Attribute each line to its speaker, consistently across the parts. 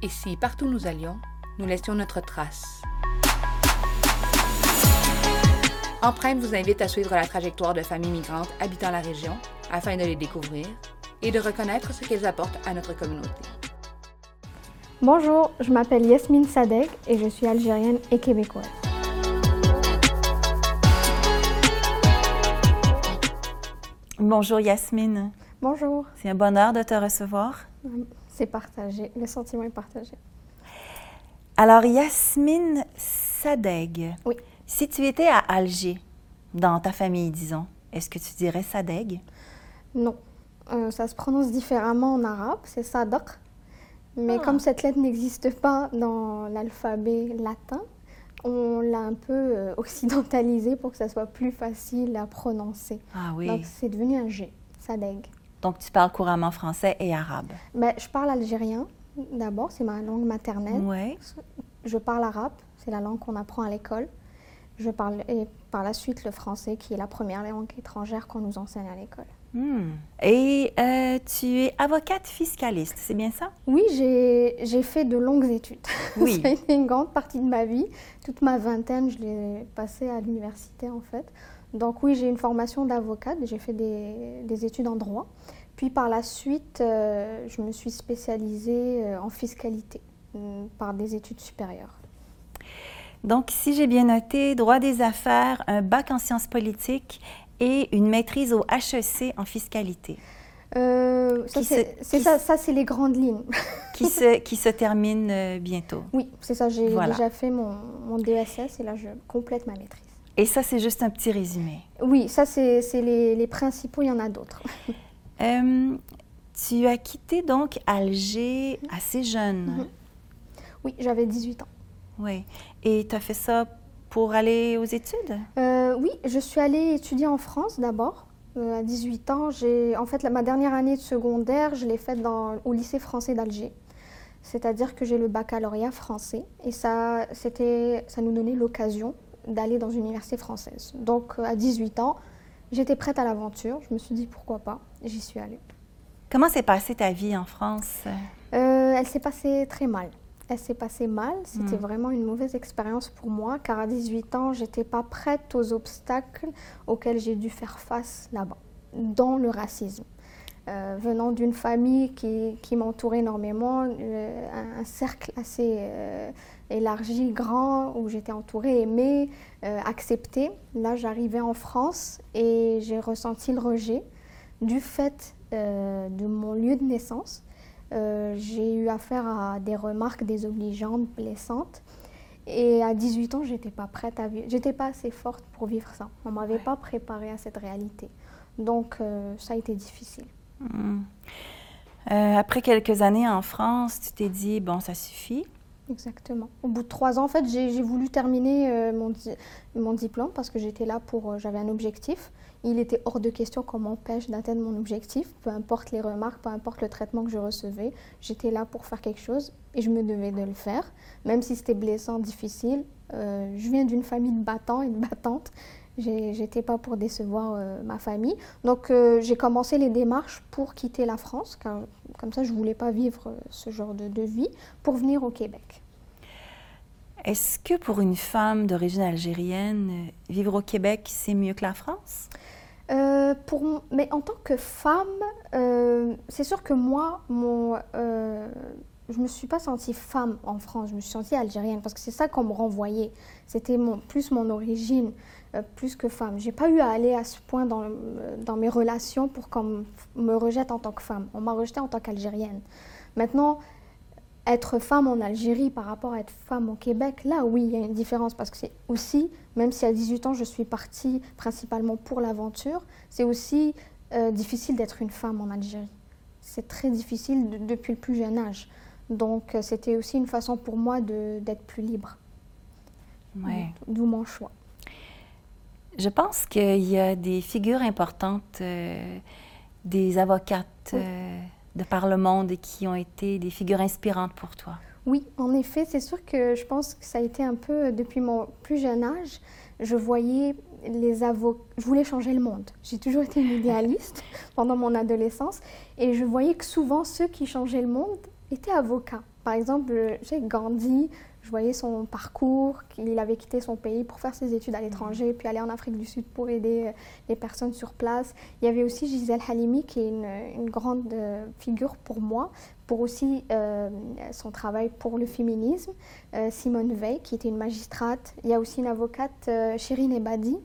Speaker 1: Et si, partout où nous allions, nous laissions notre trace Empreinte vous invite à suivre la trajectoire de familles migrantes habitant la région afin de les découvrir et de reconnaître ce qu'elles apportent à notre communauté.
Speaker 2: Bonjour, je m'appelle Yasmine Sadek et je suis algérienne et québécoise.
Speaker 3: Bonjour Yasmine.
Speaker 2: Bonjour.
Speaker 3: C'est un bonheur de te recevoir.
Speaker 2: C'est partagé, le sentiment est partagé.
Speaker 3: Alors Yasmine Sadeg.
Speaker 2: Oui.
Speaker 3: Si tu étais à Alger, dans ta famille, disons, est-ce que tu dirais Sadeg?
Speaker 2: Non. Euh, ça se prononce différemment en arabe, c'est Sadaq. Mais
Speaker 3: Ah.
Speaker 2: comme cette lettre n'existe pas dans l'alphabet latin, on l'a un peu euh, occidentalisé pour que ça soit plus facile à prononcer.
Speaker 3: Ah oui.
Speaker 2: Donc c'est devenu un G, Sadeg.
Speaker 3: Donc tu parles couramment français et arabe.
Speaker 2: Ben, je parle algérien d'abord, c'est ma langue maternelle.
Speaker 3: Oui.
Speaker 2: Je parle arabe, c'est la langue qu'on apprend à l'école. Je parle et par la suite le français, qui est la première langue étrangère qu'on nous enseigne à l'école.
Speaker 3: Hmm. Et euh, tu es avocate fiscaliste, c'est bien ça?
Speaker 2: Oui, j'ai j'ai fait de longues études.
Speaker 3: Oui.
Speaker 2: Ça a été une grande partie de ma vie. Toute ma vingtaine, je l'ai passée à l'université en fait. Donc oui, j'ai une formation d'avocate, j'ai fait des, des études en droit. Puis par la suite, euh, je me suis spécialisée euh, en fiscalité euh, par des études supérieures.
Speaker 3: Donc, si j'ai bien noté, droit des affaires, un bac en sciences politiques et une maîtrise au HEC en fiscalité,
Speaker 2: Euh, ça, c'est ça, ça les grandes lignes.
Speaker 3: qui se, qui se termine euh, bientôt.
Speaker 2: Oui, c'est ça, j'ai
Speaker 3: Voilà.
Speaker 2: déjà fait mon, mon DSS et là je complète ma maîtrise.
Speaker 3: Et ça, c'est juste un petit résumé.
Speaker 2: Oui, ça c'est les, les principaux, il y en a d'autres.
Speaker 3: Euh, tu as quitté donc Alger assez jeune.
Speaker 2: Mhm. Oui, j'avais 18 ans.
Speaker 3: Oui. Et tu as fait ça pour aller aux études?
Speaker 2: Euh, oui, je suis allée étudier en France d'abord. Euh, à 18 ans, j'ai en fait la- ma dernière année de secondaire, je l'ai faite dans- au lycée français d'Alger. C'est-à-dire que j'ai le baccalauréat français et ça, c'était, ça nous donnait l'occasion d'aller dans une université française. Donc euh, à 18 ans, j'étais prête à l'aventure. Je me suis dit pourquoi pas. J'y suis allée.
Speaker 3: Comment s'est passée ta vie en France?
Speaker 2: Euh, elle s'est passée très mal. Elle s'est passée mal. C'était
Speaker 3: Mm.
Speaker 2: vraiment une mauvaise expérience pour moi, car à 18 ans, j'étais pas prête aux obstacles auxquels j'ai dû faire face là-bas, dont le racisme. Euh, venant d'une famille qui, qui m'entourait énormément, euh, un, un cercle assez euh, élargi, grand, où j'étais entourée, aimée, acceptée. Là, j'arrivais en France et j'ai ressenti le rejet du fait de mon lieu de naissance. J'ai eu affaire à des remarques désobligeantes, blessantes. Et à 18 ans, j'étais pas prête à vivre. J'étais pas assez forte pour vivre ça. On m'avait
Speaker 3: Ouais.
Speaker 2: pas préparée à cette réalité. Donc, ça a été difficile.
Speaker 3: Hmm. Euh, après quelques années en France, tu t'es dit, bon, ça suffit.
Speaker 2: Exactement. Au bout de trois ans, en fait, j'ai voulu terminer euh, mon, di- mon diplôme parce que j'étais là pour. euh, J'avais un objectif. Il était hors de question qu'on m'empêche d'atteindre mon objectif, peu importe les remarques, peu importe le traitement que je recevais. J'étais là pour faire quelque chose et je me devais de le faire, même si c'était blessant, difficile. Je viens d'une famille de battants et de battantes. J'étais pas pour décevoir euh, ma famille. Donc euh, j'ai commencé les démarches pour quitter la France, car comme ça je voulais pas vivre euh, ce genre de, de vie, pour venir au Québec.
Speaker 3: Est-ce que pour une femme d'origine algérienne, vivre au Québec, c'est mieux que la France?
Speaker 2: Euh, pour, mais en tant que femme, euh, c'est sûr que moi, mon, euh, je me suis pas sentie femme en France, je me suis sentie algérienne parce que c'est ça qu'on me renvoyait. C'était plus mon origine, euh, plus que femme. J'ai pas eu à aller à ce point dans, mes relations pour qu'on me- rejette en tant que femme. On m'a rejetée en tant qu'algérienne. Maintenant, être femme en Algérie par rapport à être femme au Québec, là oui, il y a une différence parce que c'est aussi, même si à 18 ans je suis partie principalement pour l'aventure, c'est aussi euh, difficile d'être une femme en Algérie. C'est très difficile de- depuis le plus jeune âge. Donc euh, c'était aussi une façon pour moi d'être plus libre.
Speaker 3: Ouais.
Speaker 2: D'où mon choix.
Speaker 3: Je pense qu'il y a des figures importantes, euh, des avocates
Speaker 2: Oui.
Speaker 3: euh, de par le monde qui ont été des figures inspirantes pour toi.
Speaker 2: Oui, en effet, c'est sûr que je pense que ça a été un peu depuis mon plus jeune âge. Je voyais les avocats. Je voulais changer le monde. J'ai toujours été une idéaliste pendant mon adolescence et je voyais que souvent ceux qui changeaient le monde étaient avocats. par exemple, j'ai Gandhi, je voyais son parcours, qu'il avait quitté son pays pour faire ses études à l'étranger, puis aller en Afrique du Sud pour aider les personnes sur place. Il y avait aussi Gisèle Halimi, qui est une, grande figure pour moi, pour aussi son travail pour le féminisme. Simone Veil, qui était une magistrate. Il y a aussi une avocate, Shirin Ebadi,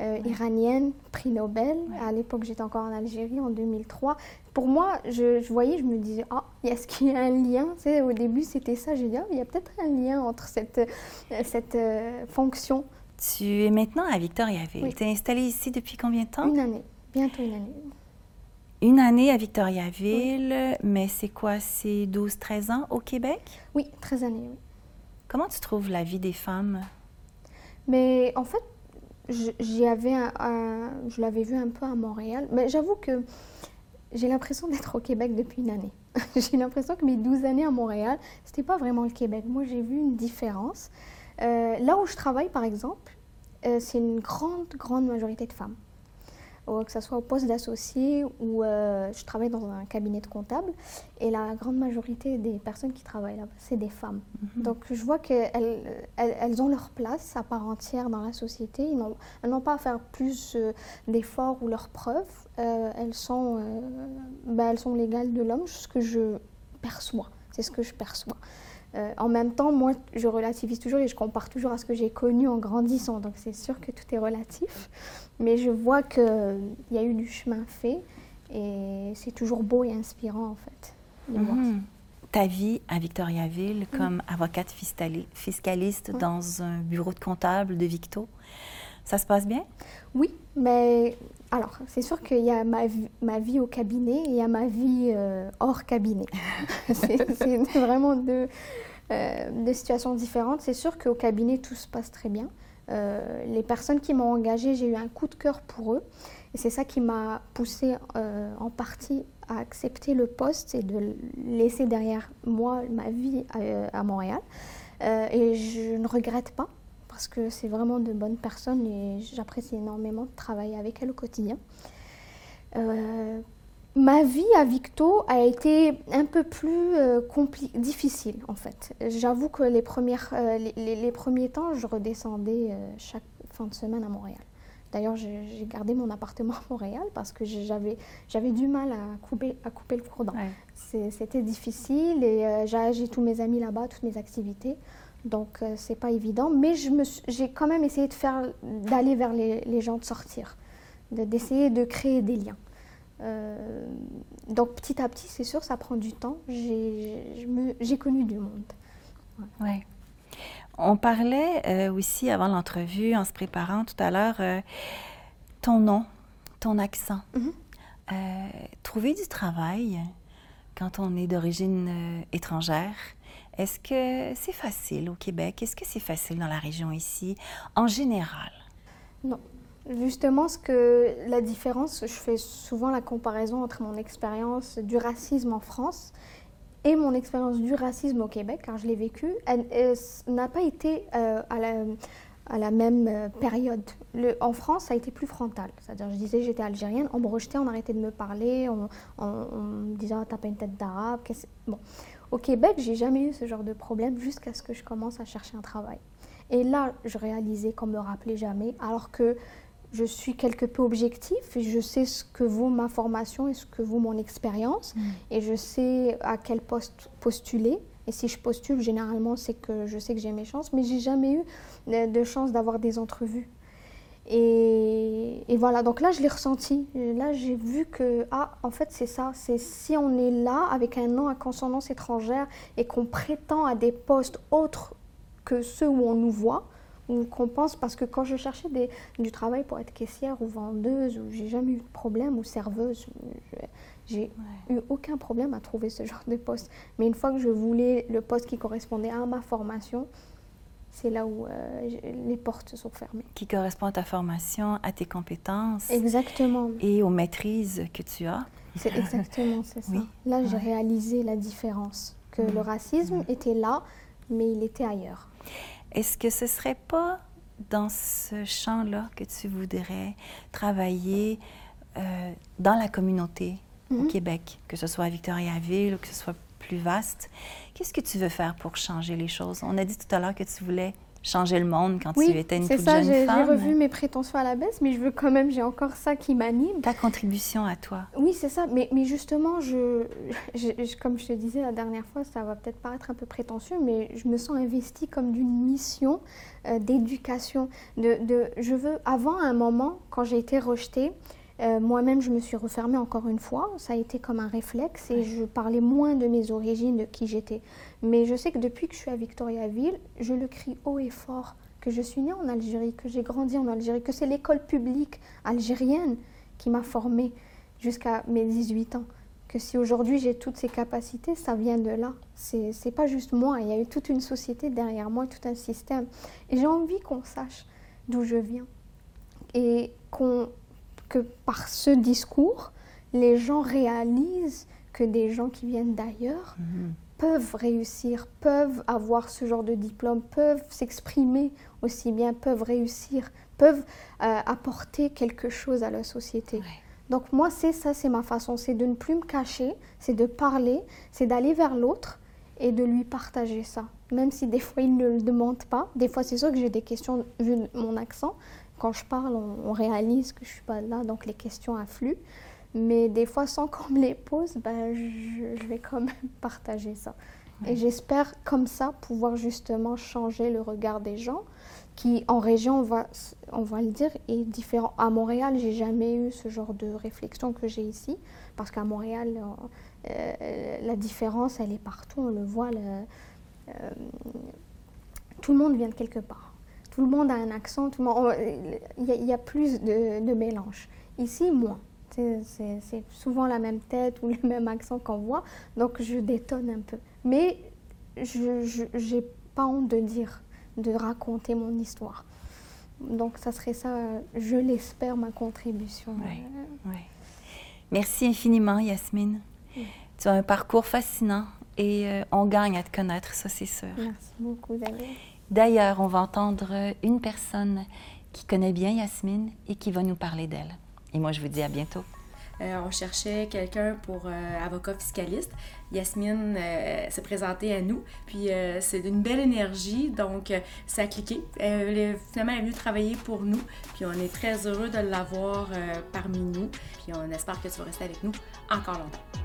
Speaker 2: euh, iranienne, prix Nobel. À l'époque, j'étais encore en Algérie en 2003. Pour moi, je, voyais, je me disais, ah, est-ce qu'il y a un lien tu Au début, c'était ça. J'ai dit, ah, il y a peut-être un lien entre cette, euh, cette euh, fonction.
Speaker 3: Tu es maintenant à Victoriaville. Tu es installée ici depuis combien de temps?
Speaker 2: Une année, bientôt une année.
Speaker 3: Une année à Victoriaville, mais c'est quoi? C'est 12-13 ans au Québec?
Speaker 2: Oui, 13 années, oui.
Speaker 3: Comment tu trouves la vie des femmes?
Speaker 2: Mais en fait, j'y je l'avais vu un peu à Montréal, mais j'avoue que j'ai l'impression d'être au Québec depuis une année. j'ai l'impression que mes 12 années à Montréal, c'était pas vraiment le Québec. Moi, j'ai vu une différence. Euh, là où je travaille, par exemple, euh, c'est une grande, grande majorité de femmes que ce soit au poste d'associé ou euh, je travaille dans un cabinet de comptable. Et la grande majorité des personnes qui travaillent là, c'est des femmes. Mhm. Donc je vois qu'elles elles, ont leur place à part entière dans la société. elles n'ont pas à faire plus euh, d'efforts ou leurs preuves. Euh, elles, sont, ben, elles sont légales de l'homme, ce que je perçois. C'est ce que je perçois. En même temps, moi, je relativise toujours et je compare toujours à ce que j'ai connu en grandissant. Donc, c'est sûr que tout est relatif. Mais je vois qu'il y a eu du chemin fait et c'est toujours beau et inspirant en fait
Speaker 3: mhm. Ta vie à Victoriaville comme avocate fiscaliste dans un bureau de comptable de Victo, ça se passe bien?
Speaker 2: Oui, mais alors, c'est sûr qu'il y a ma, vie au cabinet et il y a ma vie euh, hors cabinet. c'est vraiment deux, euh, deux, situations différentes. C'est sûr qu'au cabinet, tout se passe très bien. Euh, les personnes qui m'ont engagée, j'ai eu un coup de cœur pour eux. Et c'est ça qui m'a poussée en partie à accepter le poste et de laisser derrière moi ma vie à, Montréal. et je ne regrette pas parce que c'est vraiment de bonnes personnes et j'apprécie énormément de travailler avec elles au quotidien. Ma vie à Victo a été un peu plus euh, difficile en fait. J'avoue que les, premières, euh, les, premiers temps, je redescendais euh, chaque fin de semaine à Montréal. D'ailleurs, j'ai gardé mon appartement à Montréal parce que j'avais du mal à couper, à couper le courant. C'était difficile et j'ai tous mes amis là-bas, toutes mes activités. Donc, c'est pas évident. Mais j'ai quand même essayé de faire d'aller vers les, les gens, de sortir, d'essayer de créer des liens. Euh, donc petit à petit, c'est sûr, ça prend du temps. J'ai connu du monde.
Speaker 3: Ouais. On parlait euh, aussi avant l'entrevue, en se préparant tout à l'heure, euh, ton nom, ton accent. Mhm. trouver du travail quand on est d'origine étrangère, est-ce que c'est facile au Québec? Est-ce que c'est facile dans la région ici, en général?
Speaker 2: Non, Justement, ce que la différence, je fais souvent la comparaison entre mon expérience du racisme en France et mon expérience du racisme au Québec, car je l'ai vécu, elle, n'a pas été euh, à, la, même euh, période. Le, en France, ça a été plus frontal. C'est-à-dire, je disais j'étais algérienne, on me rejetait, on arrêtait de me parler, on, me disait oh, t'as pas une tête d'arabe. Bon. Au Québec, j'ai jamais eu ce genre de problème jusqu'à ce que je commence à chercher un travail. Et là, je réalisais qu'on me rappelait jamais, alors que je suis quelque peu objectif et je sais ce que vaut ma formation et ce que vaut mon expérience mm. et je sais à quel poste postuler. Et si je postule, généralement, c'est que je sais que j'ai mes chances, mais j'ai jamais eu de chance d'avoir des entrevues. Et, et, voilà, donc là, je l'ai ressenti. Là, j'ai vu que, ah, en fait, c'est ça. C'est si on est là avec un nom à consonance étrangère et qu'on prétend à des postes autres que ceux où on nous voit, qu'on pense, parce que quand je cherchais des, du travail pour être caissière ou vendeuse, ou j'ai jamais eu de problème, ou serveuse, j'ai eu aucun problème à trouver ce genre de poste. Mais une fois que je voulais le poste qui correspondait à ma formation, c'est là où euh, les portes sont fermées.
Speaker 3: Qui correspond à ta formation, à tes compétences.
Speaker 2: Exactement.
Speaker 3: Et aux maîtrises que tu as.
Speaker 2: C'est exactement, c'est ça. Là, j'ai réalisé la différence, que le racisme était là, mais il était ailleurs.
Speaker 3: Est-ce que ce serait pas dans ce champ-là que tu voudrais travailler euh, dans la communauté au mhm. Québec, que ce soit à Victoriaville ou que ce soit plus vaste. Qu'est-ce que tu veux faire pour changer les choses? On a dit tout à l'heure que tu voulais changer le monde quand tu étais une toute
Speaker 2: ça,
Speaker 3: jeune
Speaker 2: femme. J'ai revu mes prétentions à la baisse, mais je veux quand même, j'ai encore ça qui m'anime.
Speaker 3: Ta contribution à toi.
Speaker 2: Oui, c'est ça. Mais, mais justement, je, comme je te disais la dernière fois, ça va peut-être paraître un peu prétentieux, mais je me sens investie comme d'une mission euh, d'éducation. De, de, je veux, avant un moment, quand j'ai été rejetée, euh, moi-même, je me suis refermée encore une fois. Ça a été comme un réflexe et je parlais moins de mes origines, de qui j'étais. Mais je sais que depuis que je suis à Victoriaville, je le crie haut et fort que je suis née en Algérie, que j'ai grandi en Algérie, que c'est l'école publique algérienne qui m'a formée jusqu'à mes 18 ans. Que si aujourd'hui j'ai toutes ces capacités, ça vient de là. C'est, c'est pas juste moi, il y a eu toute une société derrière moi, tout un système. Et j'ai envie qu'on sache d'où je viens. Et qu'on que par ce discours, les gens réalisent que des gens qui viennent d'ailleurs mhm. peuvent réussir, peuvent avoir ce genre de diplôme, peuvent s'exprimer aussi bien, peuvent réussir, peuvent euh, apporter quelque chose à la société. Donc moi, c'est ça, c'est ma façon, c'est de ne plus me cacher, c'est de parler, c'est d'aller vers l'autre et de lui partager ça. Même si des fois il ne le demande pas, des fois c'est sûr que j'ai des questions vu mon accent, quand je parle, on, réalise que je suis pas là, donc les questions affluent. Mais des fois, sans qu'on me les pose, ben, je, vais quand même partager ça. Et j'espère comme ça pouvoir justement changer le regard des gens qui, en région, on va, on va le dire, est différent. À Montréal, j'ai jamais eu ce genre de réflexion que j'ai ici, parce qu'à Montréal, euh, la différence, elle est partout, on le voit. Euh, tout le monde vient de quelque part tout le monde a un accent, tout le monde, il, y a, plus de, mélange. Ici, moins. C'est souvent la même tête ou le même accent qu'on voit, donc je détonne un peu. Mais je n'ai pas honte de dire, de raconter mon histoire. Donc ça serait ça, je l'espère, ma contribution.
Speaker 3: Oui, Merci infiniment, Yasmine. Tu as un parcours fascinant et euh, on gagne à te connaître, ça c'est sûr.
Speaker 2: Merci beaucoup, Daniel.
Speaker 3: D'ailleurs, on va entendre une personne qui connaît bien Yasmine et qui va nous parler d'elle. Et moi, je vous dis à bientôt.
Speaker 1: Euh, on cherchait quelqu'un pour euh, avocat fiscaliste. Yasmine euh, s'est présentée à nous, puis c'est d'une belle énergie, donc ça a cliqué. Finalement, elle est venue travailler pour nous, puis on est très heureux de l'avoir parmi nous, puis on espère que tu vas rester avec nous encore longtemps.